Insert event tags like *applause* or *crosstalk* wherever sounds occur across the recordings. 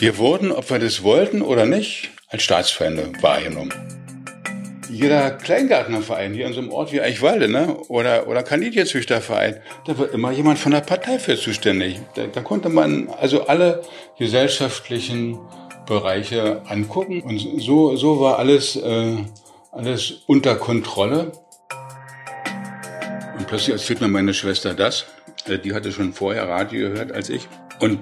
Wir wurden, ob wir das wollten oder nicht, als Staatsfeinde wahrgenommen. Jeder Kleingärtnerverein hier in so einem Ort wie Eichwalde ne? oder, oder Kandidienzüchterverein, da war immer jemand von der Partei für zuständig. Da, da konnte man also alle gesellschaftlichen Bereiche angucken und so, so war alles, äh, alles unter Kontrolle. Und plötzlich erzählt mir meine Schwester das. Äh, die hatte schon vorher Radio gehört als ich. Und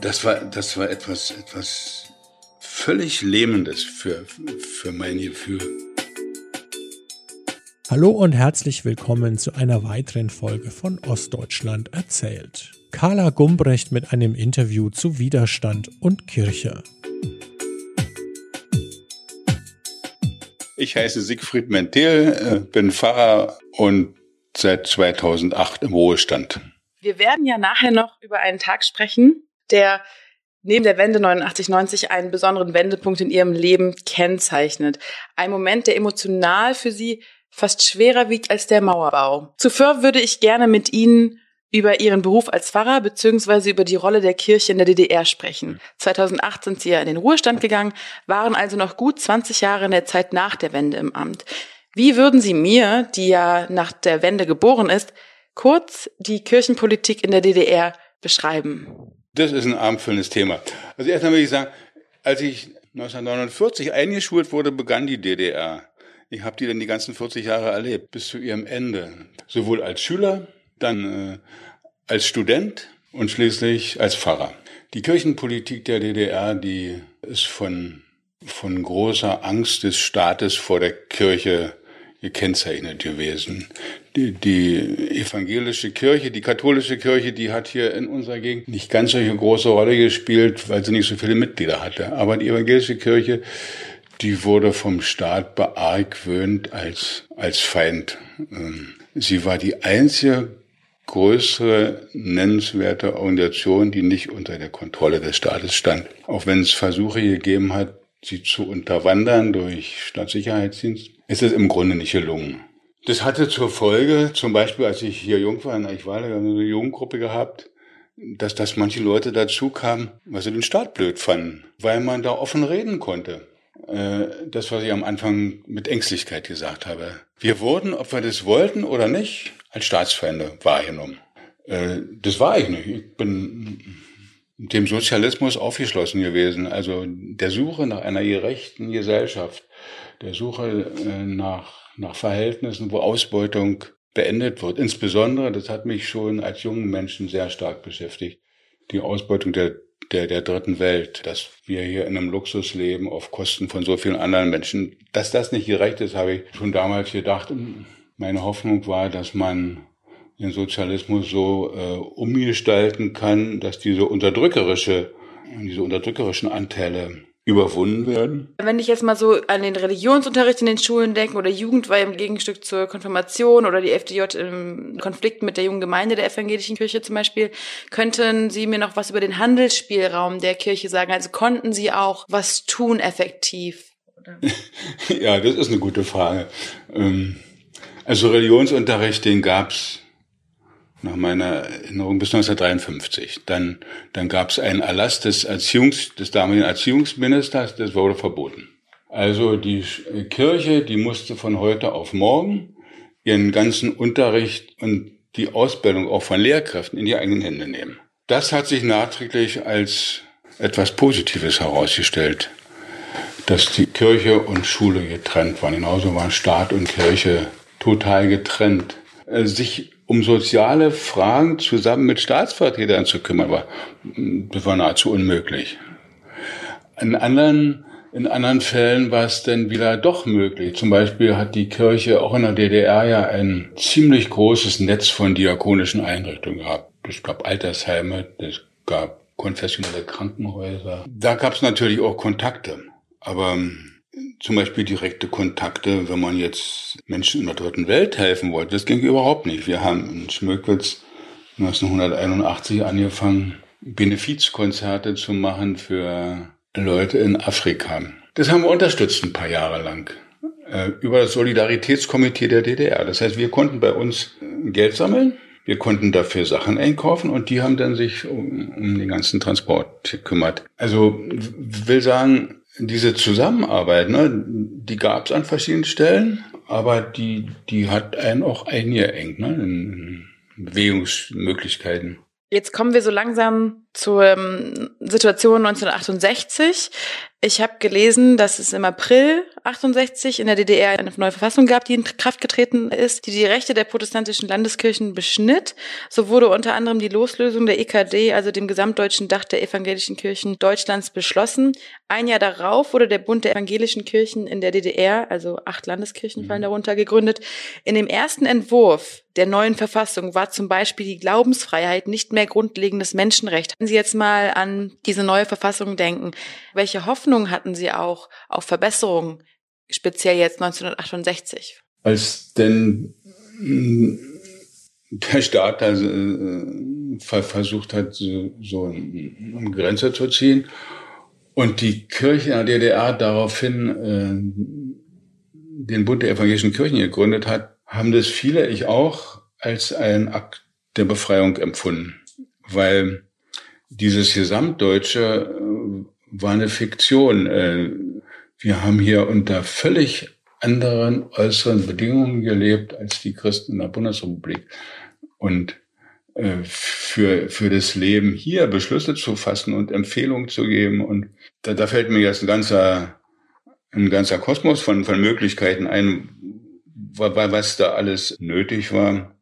das war, das war etwas, etwas völlig Lähmendes für, für mein Gefühl. Hallo und herzlich willkommen zu einer weiteren Folge von Ostdeutschland erzählt. Carla Gumbrecht mit einem Interview zu Widerstand und Kirche. Ich heiße Siegfried Mentel, äh, bin Pfarrer und seit 2008 im Ruhestand. Wir werden ja nachher noch über einen Tag sprechen, der neben der Wende 89-90 einen besonderen Wendepunkt in ihrem Leben kennzeichnet. Ein Moment, der emotional für sie fast schwerer wiegt als der Mauerbau. Zuvor würde ich gerne mit Ihnen über Ihren Beruf als Pfarrer bzw. über die Rolle der Kirche in der DDR sprechen. 2008 sind Sie ja in den Ruhestand gegangen, waren also noch gut 20 Jahre in der Zeit nach der Wende im Amt. Wie würden Sie mir, die ja nach der Wende geboren ist, kurz die Kirchenpolitik in der DDR beschreiben? Das ist ein abendfüllendes Thema. Also erstmal will ich sagen, als ich 1949 eingeschult wurde, begann die DDR. Ich habe die dann die ganzen 40 Jahre erlebt, bis zu ihrem Ende. Sowohl als Schüler, dann äh, als Student und schließlich als Pfarrer. Die Kirchenpolitik der DDR, die ist von, von großer Angst des Staates vor der Kirche gekennzeichnet gewesen. Die, die evangelische Kirche, die katholische Kirche, die hat hier in unserer Gegend nicht ganz solche große Rolle gespielt, weil sie nicht so viele Mitglieder hatte. Aber die evangelische Kirche, die wurde vom Staat beargwöhnt als, als Feind. Ähm, sie war die einzige größere nennenswerte Organisation, die nicht unter der Kontrolle des Staates stand. Auch wenn es Versuche gegeben hat, sie zu unterwandern durch Staatssicherheitsdienst, ist es im Grunde nicht gelungen. Das hatte zur Folge, zum Beispiel als ich hier jung war, ich war eine Jugendgruppe gehabt, dass, dass manche Leute dazu kamen, weil sie den Staat blöd fanden, weil man da offen reden konnte. Äh, das, was ich am Anfang mit Ängstlichkeit gesagt habe. Wir wurden, ob wir das wollten oder nicht, als Staatsfeinde wahrgenommen. Äh, das war ich nicht. Ich bin dem Sozialismus aufgeschlossen gewesen, also der Suche nach einer gerechten Gesellschaft, der Suche äh, nach, nach Verhältnissen, wo Ausbeutung beendet wird. Insbesondere, das hat mich schon als jungen Menschen sehr stark beschäftigt, die Ausbeutung der, der, der dritten Welt, dass wir hier in einem Luxus leben auf Kosten von so vielen anderen Menschen. Dass das nicht gerecht ist, habe ich schon damals gedacht. Meine Hoffnung war, dass man den Sozialismus so äh, umgestalten kann, dass diese unterdrückerische, diese unterdrückerischen Anteile überwunden werden. Wenn ich jetzt mal so an den Religionsunterricht in den Schulen denke oder Jugendweihe im Gegenstück zur Konfirmation oder die FDJ im Konflikt mit der jungen Gemeinde der evangelischen Kirche zum Beispiel, könnten Sie mir noch was über den Handelsspielraum der Kirche sagen? Also konnten Sie auch was tun effektiv? *laughs* ja, das ist eine gute Frage. Ähm, also Religionsunterricht, den gab's nach meiner Erinnerung bis 1953. Dann, dann gab es einen Erlass des, Erziehungs, des damaligen Erziehungsministers, das wurde verboten. Also die Kirche, die musste von heute auf morgen ihren ganzen Unterricht und die Ausbildung auch von Lehrkräften in die eigenen Hände nehmen. Das hat sich nachträglich als etwas Positives herausgestellt, dass die Kirche und Schule getrennt waren. Genauso waren Staat und Kirche total getrennt. Äh, sich um soziale Fragen zusammen mit Staatsvertretern zu kümmern, war, das war nahezu unmöglich. In anderen, in anderen Fällen war es dann wieder doch möglich. Zum Beispiel hat die Kirche auch in der DDR ja ein ziemlich großes Netz von diakonischen Einrichtungen gehabt. Es gab Altersheime, es gab konfessionelle Krankenhäuser. Da gab es natürlich auch Kontakte. Aber zum Beispiel direkte Kontakte, wenn man jetzt Menschen in der dritten Welt helfen wollte. Das ging überhaupt nicht. Wir haben in Schmöckwitz 1981 angefangen, Benefizkonzerte zu machen für Leute in Afrika. Das haben wir unterstützt ein paar Jahre lang äh, über das Solidaritätskomitee der DDR. Das heißt, wir konnten bei uns Geld sammeln wir konnten dafür Sachen einkaufen und die haben dann sich um, um den ganzen Transport gekümmert. Also will sagen, diese Zusammenarbeit, ne, die gab es an verschiedenen Stellen, aber die, die hat einen auch eingeengt, ne, in Bewegungsmöglichkeiten. Jetzt kommen wir so langsam zur ähm, Situation 1968. Ich habe gelesen, dass es im April 68 in der DDR eine neue Verfassung gab, die in Kraft getreten ist, die die Rechte der protestantischen Landeskirchen beschnitt. So wurde unter anderem die Loslösung der EKD, also dem gesamtdeutschen Dach der evangelischen Kirchen Deutschlands, beschlossen. Ein Jahr darauf wurde der Bund der evangelischen Kirchen in der DDR, also acht Landeskirchen fallen mhm. darunter, gegründet. In dem ersten Entwurf der neuen Verfassung war zum Beispiel die Glaubensfreiheit nicht mehr grundlegendes Menschenrecht. Wenn Sie jetzt mal an diese neue Verfassung denken, welche Hoffnung hatten Sie auch auf Verbesserungen, speziell jetzt 1968? Als denn hm, der Staat also, versucht hat, so, so eine Grenze zu ziehen und die Kirche in der DDR daraufhin äh, den Bund der evangelischen Kirchen gegründet hat, haben das viele, ich auch, als ein Akt der Befreiung empfunden. Weil dieses Gesamtdeutsche äh, war eine Fiktion. Äh, wir haben hier unter völlig anderen äußeren Bedingungen gelebt als die Christen in der Bundesrepublik. Und äh, für, für das Leben hier Beschlüsse zu fassen und Empfehlungen zu geben. Und da, da fällt mir jetzt ein ganzer, ein ganzer Kosmos von, von Möglichkeiten ein, was da alles nötig war.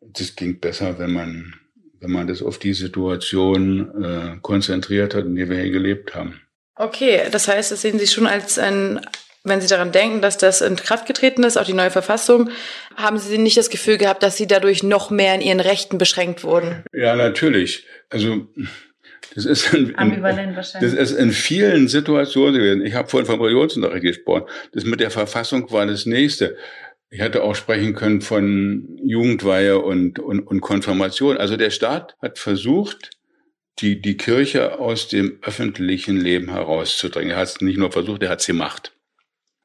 Das ging besser, wenn man wenn man das auf die Situation äh, konzentriert hat, in der wir hier gelebt haben. Okay, das heißt, das sehen Sie schon als ein, wenn Sie daran denken, dass das in Kraft getreten ist, auch die neue Verfassung, haben Sie nicht das Gefühl gehabt, dass Sie dadurch noch mehr in Ihren Rechten beschränkt wurden? Ja, natürlich. Also das ist in, in, das ist in vielen Situationen gewesen. Ich habe vorhin vom Religionsunterricht gesprochen. Das mit der Verfassung war das nächste. Ich hätte auch sprechen können von Jugendweihe und, und, und Konfirmation. Also der Staat hat versucht, die, die Kirche aus dem öffentlichen Leben herauszudrängen. Er hat es nicht nur versucht, er hat es gemacht.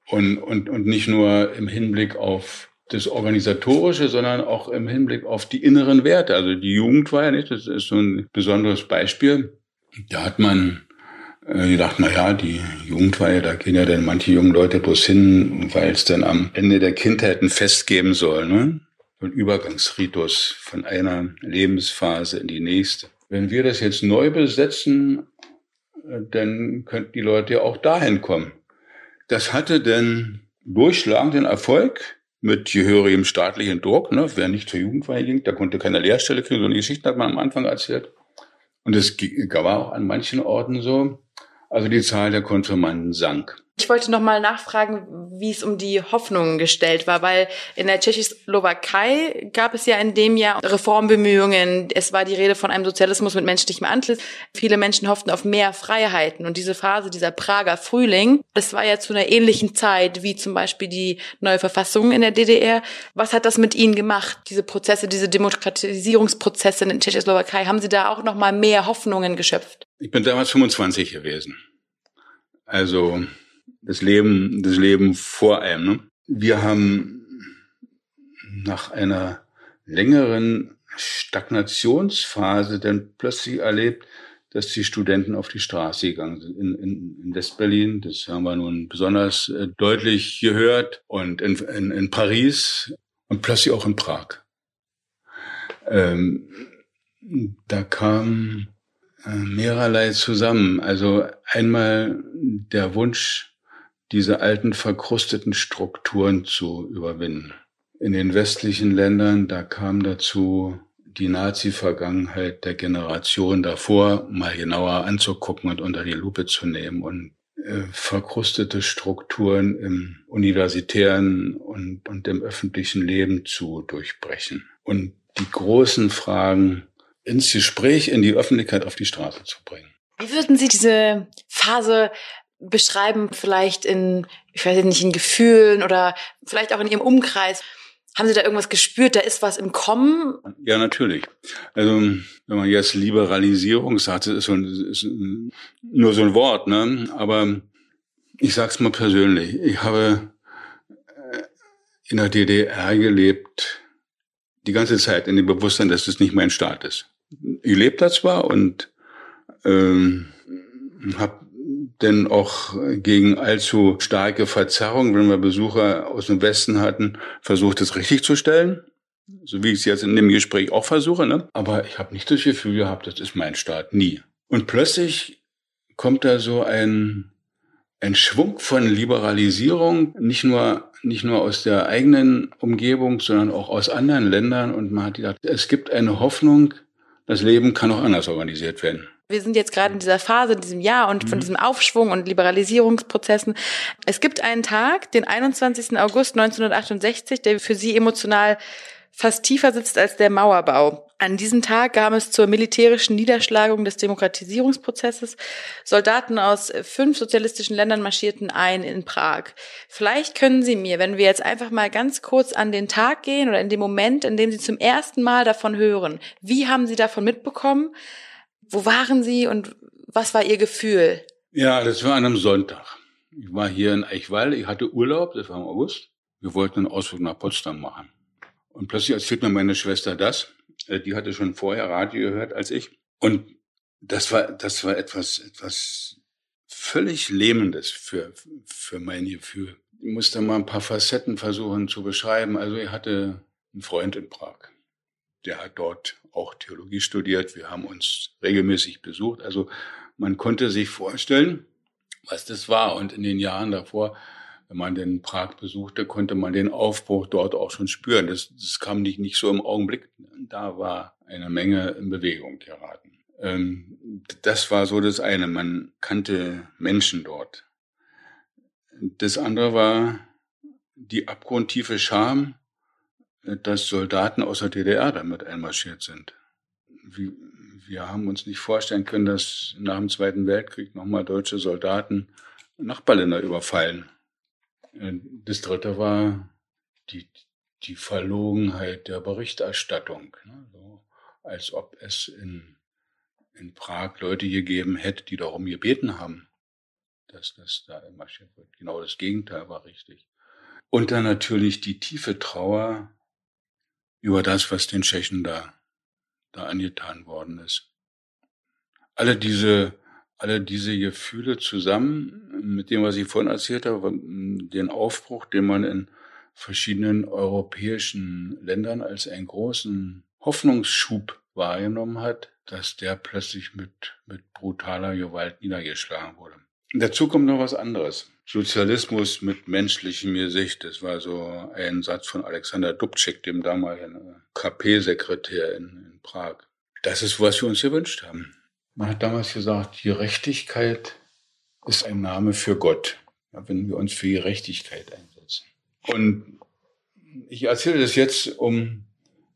Und, und, und nicht nur im Hinblick auf das Organisatorische, sondern auch im Hinblick auf die inneren Werte. Also die Jugendweihe, nicht? das ist so ein besonderes Beispiel. Da hat man äh, na ja, die Jugendweihe, da gehen ja dann manche jungen Leute bloß hin, weil es dann am Ende der Kindheit ein Fest geben soll, ne? Ein Übergangsritus von einer Lebensphase in die nächste. Wenn wir das jetzt neu besetzen, äh, dann könnten die Leute ja auch dahin kommen. Das hatte dann durchschlagenden Erfolg mit gehörigem staatlichen Druck. Ne? Wer nicht zur Jugendweihe ging, der konnte keine Lehrstelle kriegen. So eine Geschichte hat man am Anfang erzählt. Und es war auch an manchen Orten so. Also die Zahl der Konfirmanden sank. Ich wollte noch mal nachfragen, wie es um die Hoffnungen gestellt war, weil in der Tschechoslowakei gab es ja in dem Jahr Reformbemühungen. Es war die Rede von einem Sozialismus mit menschlichem Antlitz. Viele Menschen hofften auf mehr Freiheiten und diese Phase, dieser Prager Frühling, das war ja zu einer ähnlichen Zeit wie zum Beispiel die neue Verfassung in der DDR. Was hat das mit Ihnen gemacht? Diese Prozesse, diese Demokratisierungsprozesse in der Tschechoslowakei, haben Sie da auch noch mal mehr Hoffnungen geschöpft? Ich bin damals 25 gewesen. Also das Leben, das Leben vor einem. Ne? Wir haben nach einer längeren Stagnationsphase dann plötzlich erlebt, dass die Studenten auf die Straße gegangen sind. In, in, in Westberlin, das haben wir nun besonders äh, deutlich gehört, und in, in, in Paris und plötzlich auch in Prag. Ähm, da kam äh, mehrerlei zusammen. Also einmal der Wunsch, diese alten verkrusteten Strukturen zu überwinden. In den westlichen Ländern, da kam dazu die Nazi-Vergangenheit der Generation davor mal genauer anzugucken und unter die Lupe zu nehmen und äh, verkrustete Strukturen im universitären und, und im öffentlichen Leben zu durchbrechen und die großen Fragen ins Gespräch, in die Öffentlichkeit, auf die Straße zu bringen. Wie würden Sie diese Phase beschreiben, vielleicht in, ich weiß nicht, in Gefühlen oder vielleicht auch in Ihrem Umkreis? Haben Sie da irgendwas gespürt? Da ist was im Kommen? Ja, natürlich. Also, wenn man jetzt Liberalisierung sagt, das ist, so ein, ist nur so ein Wort, ne? Aber ich sag's mal persönlich. Ich habe äh, in der DDR gelebt die ganze Zeit in dem Bewusstsein, dass es nicht mein Staat ist. Ich lebe da zwar und ähm, habe denn auch gegen allzu starke Verzerrung, wenn wir Besucher aus dem Westen hatten, versucht, es richtig zu stellen. So wie ich es jetzt in dem Gespräch auch versuche. Ne? Aber ich habe nicht das Gefühl gehabt, das ist mein Staat. Nie. Und plötzlich kommt da so ein, ein Schwung von Liberalisierung, nicht nur, nicht nur aus der eigenen Umgebung, sondern auch aus anderen Ländern. Und man hat gedacht, es gibt eine Hoffnung, das Leben kann auch anders organisiert werden. Wir sind jetzt gerade in dieser Phase, in diesem Jahr und von mhm. diesem Aufschwung und Liberalisierungsprozessen. Es gibt einen Tag, den 21. August 1968, der für Sie emotional fast tiefer sitzt als der Mauerbau. An diesem Tag kam es zur militärischen Niederschlagung des Demokratisierungsprozesses. Soldaten aus fünf sozialistischen Ländern marschierten ein in Prag. Vielleicht können Sie mir, wenn wir jetzt einfach mal ganz kurz an den Tag gehen oder in dem Moment, in dem Sie zum ersten Mal davon hören, wie haben Sie davon mitbekommen? Wo waren Sie und was war Ihr Gefühl? Ja, das war an einem Sonntag. Ich war hier in Eichwalde, ich hatte Urlaub, das war im August. Wir wollten einen Ausflug nach Potsdam machen. Und plötzlich erzählt mir meine Schwester das. Äh, die hatte schon vorher Radio gehört als ich. Und das war, das war etwas, etwas völlig Lähmendes für, für mein Gefühl. Ich musste mal ein paar Facetten versuchen zu beschreiben. Also ich hatte einen Freund in Prag. Der hat dort auch Theologie studiert. Wir haben uns regelmäßig besucht. Also man konnte sich vorstellen, was das war. Und in den Jahren davor wenn man den Prag besuchte, konnte man den Aufbruch dort auch schon spüren. Das, das kam nicht, nicht so im Augenblick. Da war eine Menge in Bewegung geraten. Ähm, das war so das eine. Man kannte Menschen dort. Das andere war die abgrundtiefe Scham, dass Soldaten aus der DDR damit einmarschiert sind. Wir, wir haben uns nicht vorstellen können, dass nach dem Zweiten Weltkrieg nochmal deutsche Soldaten Nachbarländer überfallen. Äh, das dritte war die, die Verlogenheit der Berichterstattung. Ne? Als ob es in, in Prag Leute gegeben hätte, die darum gebeten haben, dass das da marschiert wird. Genau das Gegenteil war richtig. Und dann natürlich die tiefe Trauer über das, was den Tschechen da, da angetan worden ist. Alle diese alle diese Gefühle zusammen mit dem, was ich vorhin erzählt habe, den Aufbruch, den man in verschiedenen europäischen Ländern als einen großen Hoffnungsschub wahrgenommen hat, dass der plötzlich mit, mit brutaler Gewalt niedergeschlagen wurde. Dazu kommt noch was anderes. Sozialismus mit menschlichem Gesicht. Das war so ein Satz von Alexander Dubček, dem damaligen KP-Sekretär in, in Prag. Das ist, was wir uns gewünscht haben. Man hat damals gesagt, Gerechtigkeit ist ein Name für Gott, wenn wir uns für Gerechtigkeit einsetzen. Und ich erzähle das jetzt, um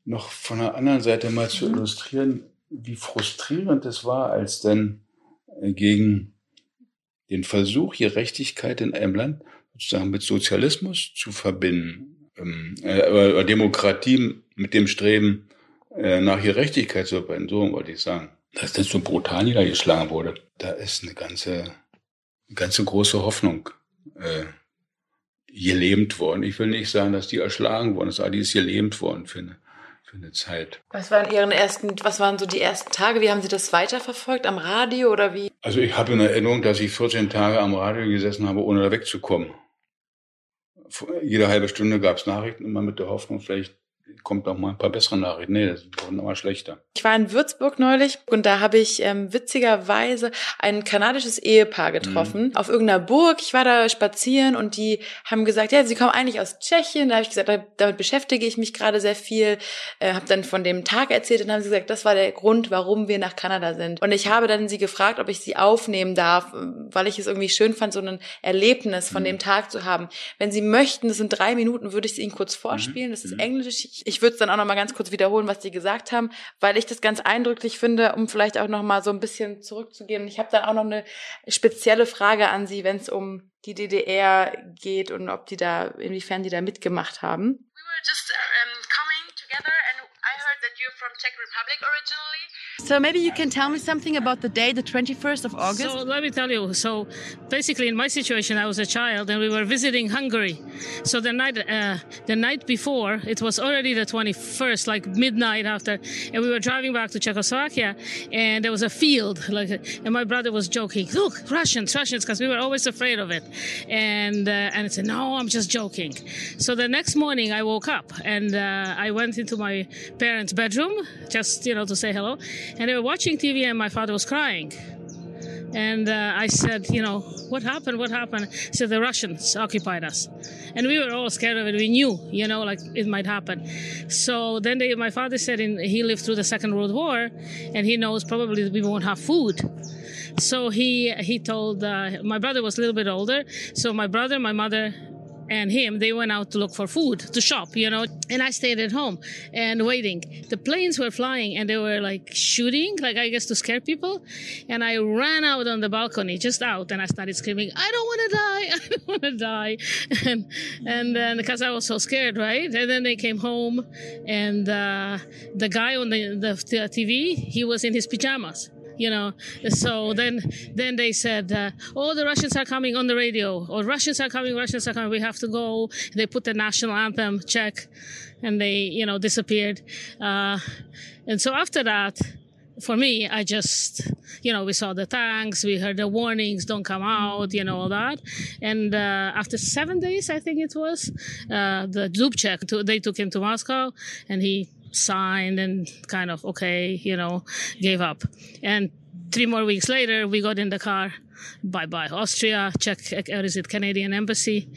noch von der anderen Seite mal zu illustrieren, wie frustrierend es war, als dann äh, gegen den Versuch, Gerechtigkeit in einem Land sozusagen mit Sozialismus zu verbinden, ähm, äh, Demokratie mit dem Streben äh, nach Gerechtigkeit zu verbinden, so wollte ich sagen. Dass das so brutal niedergeschlagen wurde, da ist eine ganze, eine ganze große Hoffnung äh, gelähmt worden. Ich will nicht sagen, dass die erschlagen worden ist, aber die ist gelähmt worden eine, für eine Zeit. Was waren Ihren ersten, was waren so die ersten Tage? Wie haben Sie das weiterverfolgt? Am Radio oder wie? Also ich habe in Erinnerung, dass ich 14 Tage am Radio gesessen habe, ohne da wegzukommen. Jede halbe Stunde gab es Nachrichten, immer mit der Hoffnung, vielleicht kommt noch mal ein paar bessere Nachrichten. Nee, das wurden immer schlechter. Ich war in Würzburg neulich und da habe ich ähm, witzigerweise ein kanadisches Ehepaar getroffen mhm. auf irgendeiner Burg. Ich war da spazieren und die haben gesagt, ja, sie kommen eigentlich aus Tschechien. Da habe ich gesagt, damit beschäftige ich mich gerade sehr viel. Äh, habe dann von dem Tag erzählt und haben sie gesagt, das war der Grund, warum wir nach Kanada sind. Und ich habe dann sie gefragt, ob ich sie aufnehmen darf, weil ich es irgendwie schön fand, so ein Erlebnis von mhm. dem Tag zu haben. Wenn sie möchten, das sind drei Minuten, würde ich es ihnen kurz vorspielen. Mhm. Das ist mhm. Englisch. Ich, würde es dann auch noch mal ganz kurz wiederholen, was die gesagt haben, weil ich das ganz eindrücklich finde, um vielleicht auch noch mal so ein bisschen zurückzugehen. Ich habe dann auch noch eine spezielle Frage an Sie, wenn es um die DDR geht und ob die da, inwiefern die da mitgemacht haben. We were just um, coming together and I heard that you're from Czech Republic originally. So maybe you can tell me something about the day, the 21st of August. So let me tell you. So basically, in my situation, I was a child and we were visiting Hungary. So the night, uh, the night before, it was already the 21st, like midnight after, and we were driving back to Czechoslovakia, and there was a field, like, and my brother was joking, "Look, Russians, Russians," because we were always afraid of it, and uh, and I said, "No, I'm just joking." So the next morning, I woke up and uh, I went into my parents' bedroom just you know to say hello and they were watching TV, and my father was crying. And uh, I said, you know, what happened? What happened? He said, the Russians occupied us. And we were all scared of it. We knew, you know, like it might happen. So then they, my father said in, he lived through the Second World War and he knows probably we won't have food. So he, he told, uh, my brother was a little bit older. So my brother, my mother, and him, they went out to look for food, to shop, you know. And I stayed at home and waiting. The planes were flying and they were like shooting, like I guess to scare people. And I ran out on the balcony, just out, and I started screaming, I don't want to die, *laughs* I don't want to die. And, and then, because I was so scared, right? And then they came home and uh, the guy on the, the, the TV, he was in his pajamas you know. So then, then they said, uh, "Oh, the Russians are coming on the radio, or Russians are coming, Russians are coming. We have to go." They put the national anthem, check, and they, you know, disappeared. Uh, and so after that, for me, I just, you know, we saw the tanks, we heard the warnings, don't come out, you know, all that. And uh, after seven days, I think it was, uh, the Dubček, they took him to Moscow, and he signed and kind of okay, you know, gave up. And three more weeks later, we got in the car. Bye bye Austria, check, or is it Canadian embassy?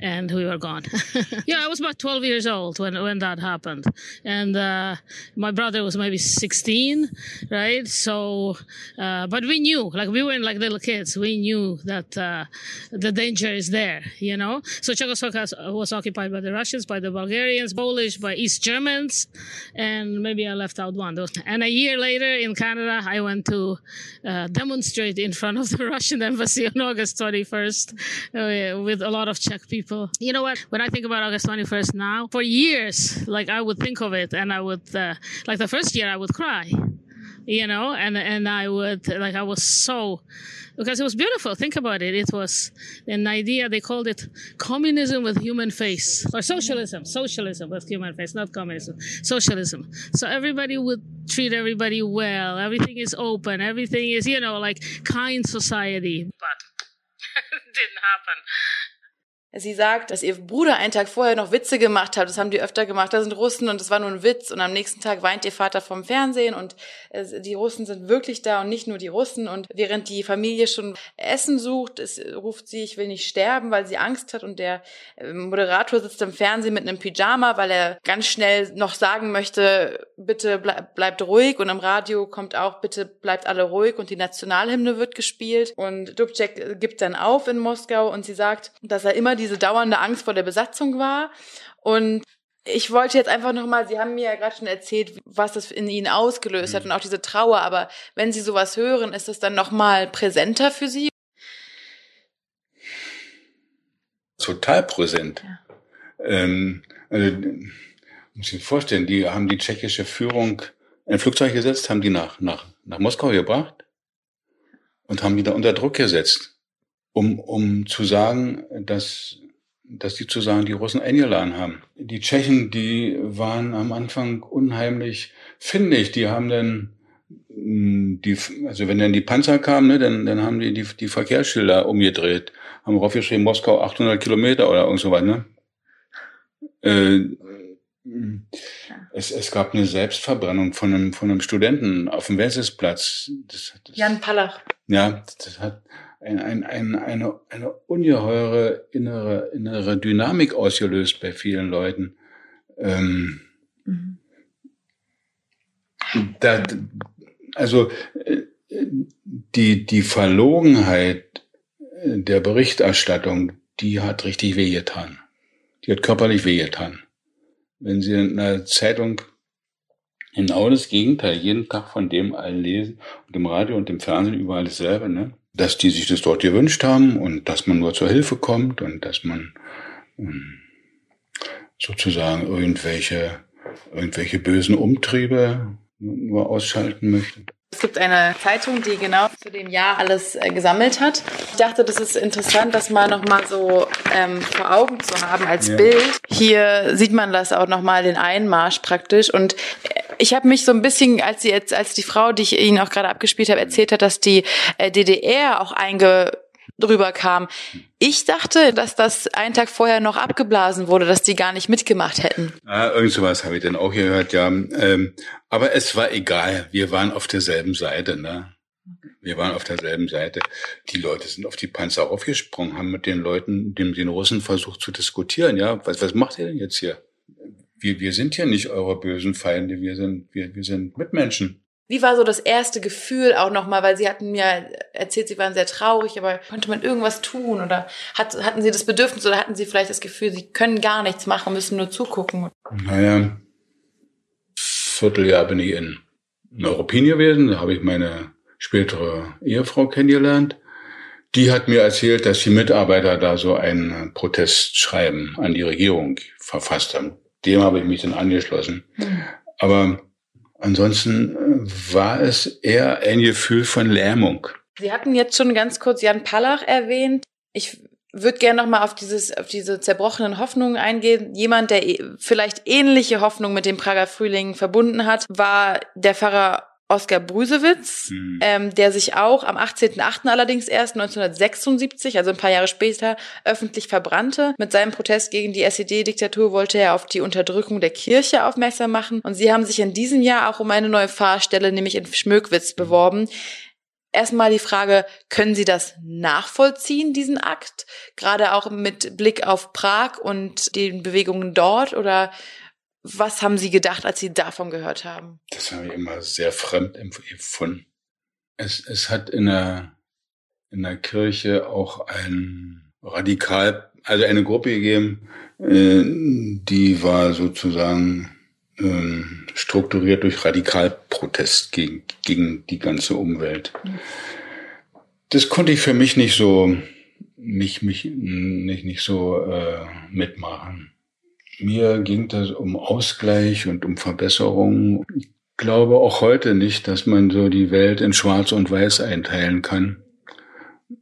and we were gone. *laughs* yeah, I was about 12 years old when, when that happened. And, uh, my brother was maybe 16, right? So, uh, but we knew, like we weren't like little kids. We knew that, uh, the danger is there, you know? So Czechoslovakia was occupied by the Russians, by the Bulgarians, Polish, by East Germans, and maybe I left out one. And a year later in Canada, I went to, uh, demonstrate in front of the *laughs* Russian embassy *laughs* on August 21st uh, with a lot of Czech people. You know what? When I think about August 21st now, for years, like I would think of it and I would, uh, like the first year I would cry, you know, and, and I would, like, I was so, because it was beautiful. Think about it. It was an idea, they called it communism with human face, or socialism, socialism with human face, not communism, socialism. So everybody would treat everybody well. Everything is open. Everything is, you know, like kind society. But *laughs* it didn't happen. Sie sagt, dass ihr Bruder einen Tag vorher noch Witze gemacht hat. Das haben die öfter gemacht. Da sind Russen und das war nur ein Witz. Und am nächsten Tag weint ihr Vater vom Fernsehen und äh, die Russen sind wirklich da und nicht nur die Russen. Und während die Familie schon Essen sucht, es ruft sie, ich will nicht sterben, weil sie Angst hat. Und der äh, Moderator sitzt im Fernsehen mit einem Pyjama, weil er ganz schnell noch sagen möchte, bitte bleibt ruhig. Und im Radio kommt auch, bitte bleibt alle ruhig. Und die Nationalhymne wird gespielt. Und Dubček gibt dann auf in Moskau und sie sagt, dass er immer diese dauernde Angst vor der Besatzung war. Und ich wollte jetzt einfach nochmal, Sie haben mir ja gerade schon erzählt, was das in Ihnen ausgelöst mhm. hat und auch diese Trauer, aber wenn Sie sowas hören, ist das dann nochmal präsenter für Sie? Total präsent. Ja. Ähm, also, muss ich mir vorstellen, die haben die tschechische Führung in ein Flugzeug gesetzt, haben die nach, nach, nach Moskau gebracht und haben die da unter Druck gesetzt um, um zu sagen, dass, dass die zu sagen, die Russen eingeladen haben. Die Tschechen, die waren am Anfang unheimlich findig. Die haben dann hm, die, also wenn dann die Panzer kamen, ne, dann, dann haben die, die die Verkehrsschilder umgedreht, haben raufgeschrieben Moskau 800 Kilometer oder irgend so was, ne? Äh, es, es gab eine Selbstverbrennung von einem, von einem Studenten auf dem Wenzelsplatz. Das, das, Jan Pallach. Ja, das hat, ein, ein, ein, eine, eine ungeheure innere, innere Dynamik ausgelöst bei vielen Leuten. Ähm, mhm. da, also äh, die, die Verlogenheit der Berichterstattung, die hat richtig wehgetan. Die hat körperlich wehgetan. Wenn Sie in einer Zeitung genau das Gegenteil jeden Tag von dem allen lesen und im Radio und im Fernsehen überall dasselbe, ne? Dass die sich das dort gewünscht haben und dass man nur zur Hilfe kommt und dass man ähm, sozusagen irgendwelche, irgendwelche bösen Umtriebe nur, ausschalten möchte. Es gibt eine Zeitung, die genau zu dem Jahr alles äh, gesammelt hat. Ich dachte, das ist interessant, das mal nochmal so ähm, vor Augen zu haben als ja. Bild. Hier sieht man das auch nochmal, den Einmarsch praktisch. Und ich habe mich so ein bisschen, als sie jetzt, als die Frau, die ich Ihnen auch gerade abgespielt habe, erzählt hat, dass die äh, DDR auch einge drüber kam. Ich dachte, dass das einen Tag vorher noch abgeblasen wurde, dass die gar nicht mitgemacht hätten. Ah, irgend sowas habe ich dann auch gehört, ja. Ähm, aber es war egal. Wir waren auf derselben Seite, ne? Wir waren auf derselben Seite. Die Leute sind auf die Panzer aufgesprungen, haben mit den Leuten, dem, den Russen versucht zu diskutieren, ja. Was, was macht ihr denn jetzt hier? Wir, wir sind hier nicht eure bösen Feinde, wir sind, wir, wir sind Mitmenschen. Wie war so das erste Gefühl auch nochmal, weil Sie hatten mir erzählt, Sie waren sehr traurig, aber konnte man irgendwas tun oder hat, hatten Sie das Bedürfnis oder hatten Sie vielleicht das Gefühl, Sie können gar nichts machen, müssen nur zugucken? Naja, Vierteljahr bin ich in Neuruppin gewesen, da habe ich meine spätere Ehefrau kennengelernt. Die hat mir erzählt, dass die Mitarbeiter da so ein Protestschreiben an die Regierung verfasst haben. Dem habe ich mich dann angeschlossen. Mhm. Aber Ansonsten war es eher ein Gefühl von Lähmung. Sie hatten jetzt schon ganz kurz Jan Pallach erwähnt. Ich würde gerne noch mal auf dieses auf diese zerbrochenen Hoffnungen eingehen. Jemand, der e, vielleicht ähnliche Hoffnung mit dem Prager Frühling verbunden hat, war der Pfarrer Oskar Brüsewitz, mhm. ähm, der sich auch am 18.8. allerdings erst 1976, also ein paar Jahre später, öffentlich verbrannte. Mit seinem Protest gegen die SED-Diktatur wollte er auf die Unterdrückung der Kirche aufmerksam machen. Und sie haben sich in diesem Jahr auch um eine neue Fahrstelle, nämlich in Schmöckwitz, beworben. Erstmal die Frage, können Sie das nachvollziehen, diesen Akt? Gerade auch mit Blick auf Prag und den Bewegungen dort oder was haben Sie gedacht, als Sie davon gehört haben? Das habe ich immer sehr fremd empfunden. Es, es hat in der, in der Kirche auch ein Radikal, also eine Gruppe gegeben, äh, die war sozusagen äh, strukturiert durch Radikalprotest gegen, gegen die ganze Umwelt. Das konnte ich für mich nicht so, nicht, mich, nicht, nicht so äh, mitmachen. Mir ging das um Ausgleich und um Verbesserung. Ich glaube auch heute nicht, dass man so die Welt in Schwarz und Weiß einteilen kann,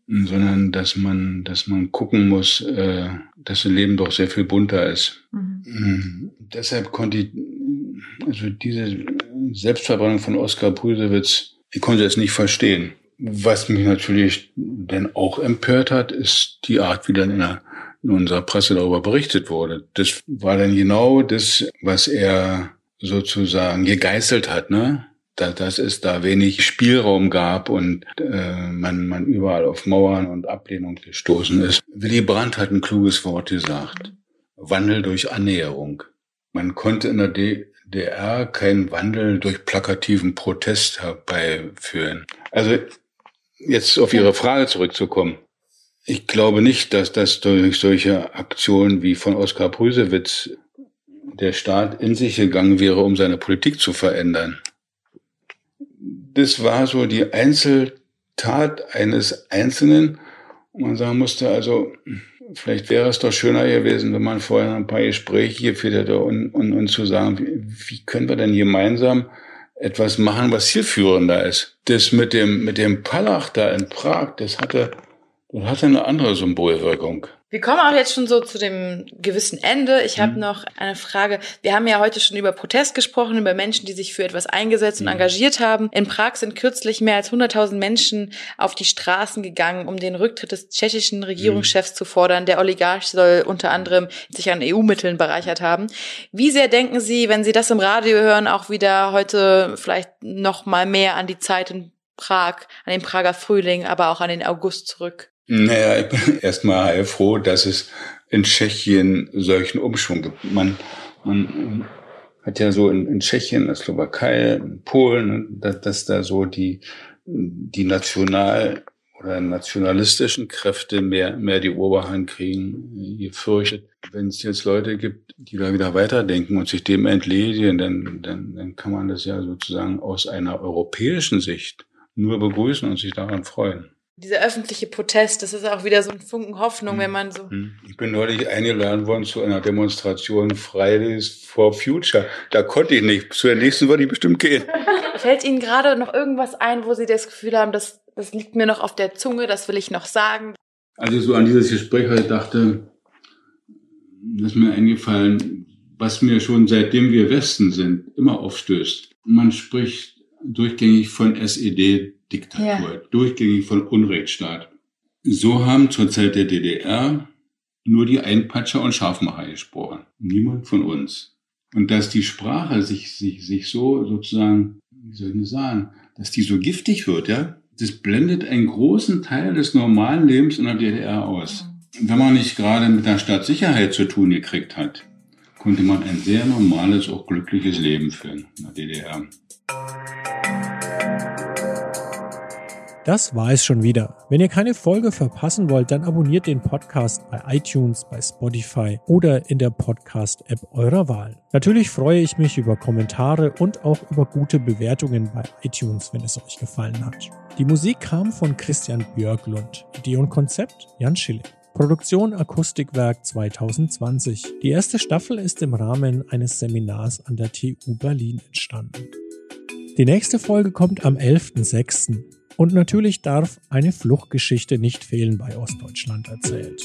sondern dass man, dass man gucken muss, äh, dass das Leben doch sehr viel bunter ist. Mhm. Mhm. Deshalb konnte ich, also diese Selbstverbrennung von Oskar Brüsewitz, ich konnte es nicht verstehen. Was mich natürlich dann auch empört hat, ist die Art, wie dann in der in unserer Presse darüber berichtet wurde. Das war dann genau das, was er sozusagen gegeißelt hat, ne? dass es da wenig Spielraum gab und äh, man, man überall auf Mauern und Ablehnung gestoßen ist. Willy Brandt hat ein kluges Wort gesagt. Wandel durch Annäherung. Man konnte in der DDR keinen Wandel durch plakativen Protest herbeiführen. Also jetzt auf Ihre Frage zurückzukommen. Ich glaube nicht, dass das durch solche Aktionen wie von Oskar Brüsewitz der Staat in sich gegangen wäre, um seine Politik zu verändern. Das war so die Einzeltat eines Einzelnen. Und man sagen musste, also, vielleicht wäre es doch schöner gewesen, wenn man vorher ein paar Gespräche geführt hätte und, und, und zu sagen, wie, wie können wir denn gemeinsam etwas machen, was zielführender ist. Das mit dem, mit dem Palach da in Prag, das hatte das hat eine andere Symbolwirkung. Wir kommen auch jetzt schon so zu dem gewissen Ende. Ich habe mhm. noch eine Frage. Wir haben ja heute schon über Protest gesprochen, über Menschen, die sich für etwas eingesetzt und mhm. engagiert haben. In Prag sind kürzlich mehr als 100.000 Menschen auf die Straßen gegangen, um den Rücktritt des tschechischen Regierungschefs mhm. zu fordern. Der Oligarch soll unter anderem sich an EU-Mitteln bereichert haben. Wie sehr denken Sie, wenn Sie das im Radio hören, auch wieder heute vielleicht noch mal mehr an die Zeit in Prag, an den Prager Frühling, aber auch an den August zurück? Naja, ich *laughs* bin erstmal froh, dass es in Tschechien solchen Umschwung gibt. Man, man hat ja so in, in Tschechien, in der Slowakei, in Polen, dass, dass da so die, die national oder nationalistischen Kräfte mehr, mehr die Oberhand kriegen, ihr fürchtet. Wenn es jetzt Leute gibt, die da wieder weiterdenken und sich dem entledigen, dann, dann, dann kann man das ja sozusagen aus einer europäischen Sicht nur begrüßen und sich daran freuen. Dieser öffentliche Protest, das ist auch wieder so ein Funken Hoffnung, wenn man so. Hm. Ich bin neulich eingeladen worden zu einer Demonstration Fridays for Future. Da konnte ich nicht. Zu der nächsten würde ich bestimmt gehen. *laughs* Fällt Ihnen gerade noch irgendwas ein, wo Sie das Gefühl haben, das, das liegt mir noch auf der Zunge, das will ich noch sagen? Als ich so an dieses Gespräch heute dachte, ist mir eingefallen, was mir schon seitdem wir Westen sind, immer aufstößt. Man spricht durchgängig von SED-Diktatur, ja. durchgängig von Unrechtsstaat. So haben zur Zeit der DDR nur die Einpatscher und Scharfmacher gesprochen. Niemand von uns. Und dass die Sprache sich, sich, sich so sozusagen, wie soll ich denn sagen, dass die so giftig wird, ja, das blendet einen großen Teil des normalen Lebens in der DDR aus. Wenn man nicht gerade mit der Staatssicherheit zu tun gekriegt hat, konnte man ein sehr normales, auch glückliches Leben führen in der DDR. Das war es schon wieder. Wenn ihr keine Folge verpassen wollt, dann abonniert den Podcast bei iTunes, bei Spotify oder in der Podcast-App eurer Wahl. Natürlich freue ich mich über Kommentare und auch über gute Bewertungen bei iTunes, wenn es euch gefallen hat. Die Musik kam von Christian Björklund. Idee und Konzept Jan Schilling. Produktion Akustikwerk 2020. Die erste Staffel ist im Rahmen eines Seminars an der TU Berlin entstanden. Die nächste Folge kommt am 11.06. Und natürlich darf eine Fluchtgeschichte nicht fehlen bei Ostdeutschland erzählt.